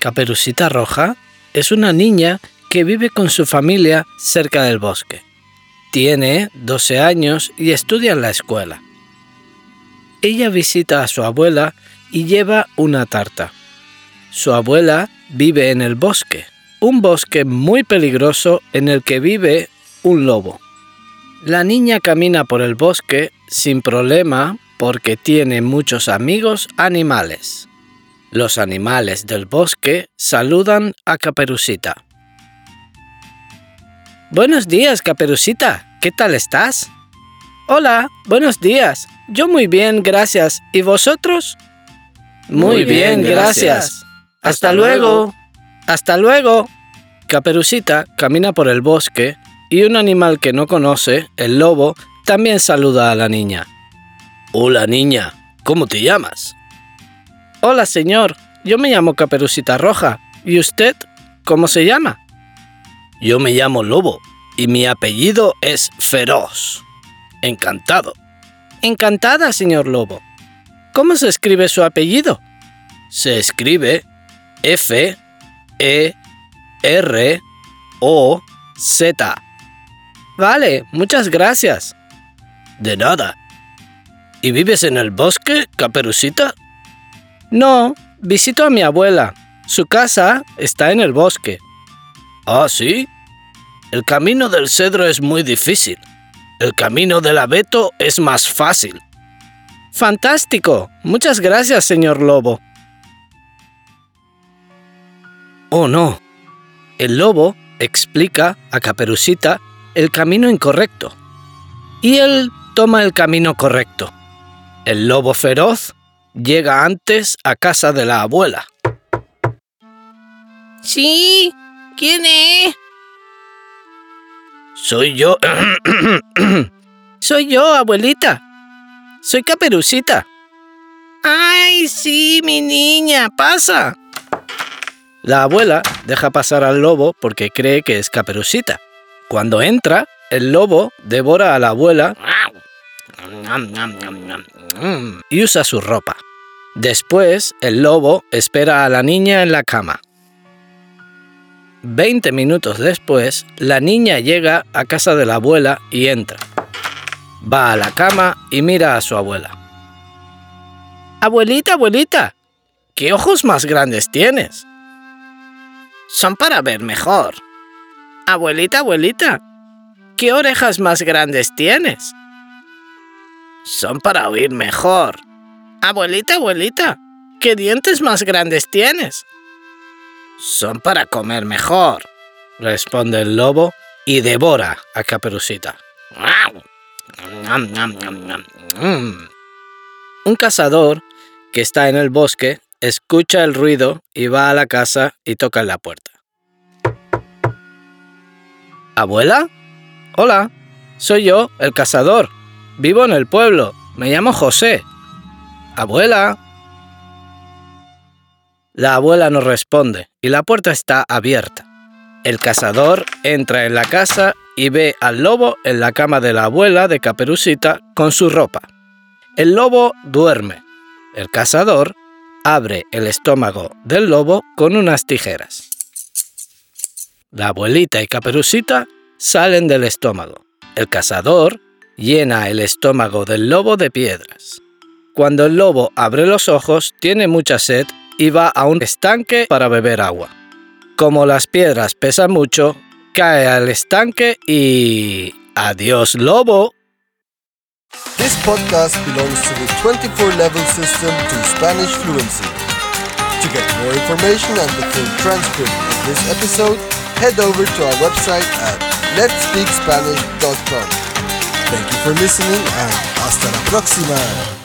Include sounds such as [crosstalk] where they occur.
Caperucita Roja es una niña que vive con su familia cerca del bosque. Tiene 12 años y estudia en la escuela. Ella visita a su abuela y lleva una tarta. Su abuela vive en el bosque, un bosque muy peligroso en el que vive un lobo. La niña camina por el bosque sin problema porque tiene muchos amigos animales. Los animales del bosque saludan a Caperucita. Buenos días, Caperucita. ¿Qué tal estás? Hola, buenos días. Yo muy bien, gracias. ¿Y vosotros? Muy, bien, gracias. Hasta luego. Hasta luego. Caperucita camina por el bosque y un animal que no conoce, el lobo, también saluda a la niña. Hola niña, ¿cómo te llamas? Hola señor, yo me llamo Caperucita Roja. ¿Y usted cómo se llama? Yo me llamo Lobo y mi apellido es Feroz. Encantado. Encantada, señor Lobo. ¿Cómo se escribe su apellido? Se escribe F E R O Z. Vale, muchas gracias. De nada. ¿Y vives en el bosque, Caperucita? No, visito a mi abuela. Su casa está en el bosque. ¿Ah, sí? El camino del cedro es muy difícil. El camino del abeto es más fácil. Fantástico. Muchas gracias, señor Lobo. Oh, no. El lobo explica a Caperucita el camino incorrecto. Y él toma el camino correcto. El lobo feroz llega antes a casa de la abuela. Sí, ¿quién es? Soy yo. [clears throat] Soy yo, abuelita. Soy Caperucita. ¡Ay, sí, mi niña! ¡Pasa! La abuela deja pasar al lobo porque cree que es Caperucita. Cuando entra, el lobo devora a la abuela y usa su ropa. Después, el lobo espera a la niña en la cama. Veinte minutos después, la niña llega a casa de la abuela y entra. Va a la cama y mira a su abuela. Abuelita, abuelita, ¿qué ojos más grandes tienes? Son para ver mejor. Abuelita, abuelita, ¿qué orejas más grandes tienes? Son para oír mejor. Abuelita, abuelita, ¿qué dientes más grandes tienes? Son para comer mejor, responde el lobo y devora a Caperucita. Un cazador que está en el bosque escucha el ruido y va a la casa y toca en la puerta. ¿Abuela? Hola, soy yo, el cazador. Vivo en el pueblo. Me llamo José. Abuela. La abuela no responde y la puerta está abierta. El cazador entra en la casa y ve al lobo en la cama de la abuela de Caperucita con su ropa. El lobo duerme. El cazador abre el estómago del lobo con unas tijeras. La abuelita y Caperucita salen del estómago. El cazador llena el estómago del lobo de piedras. Cuando el lobo abre los ojos, tiene mucha sed y va a un estanque para beber agua. Como las piedras pesan mucho, cae al estanque y... ¡Adiós, lobo! This podcast belongs to the 24 level system to Spanish fluency. To get more information and the full transcript of this episode, head over to our website at letspeakspanish.com. Thank you for listening and hasta la próxima.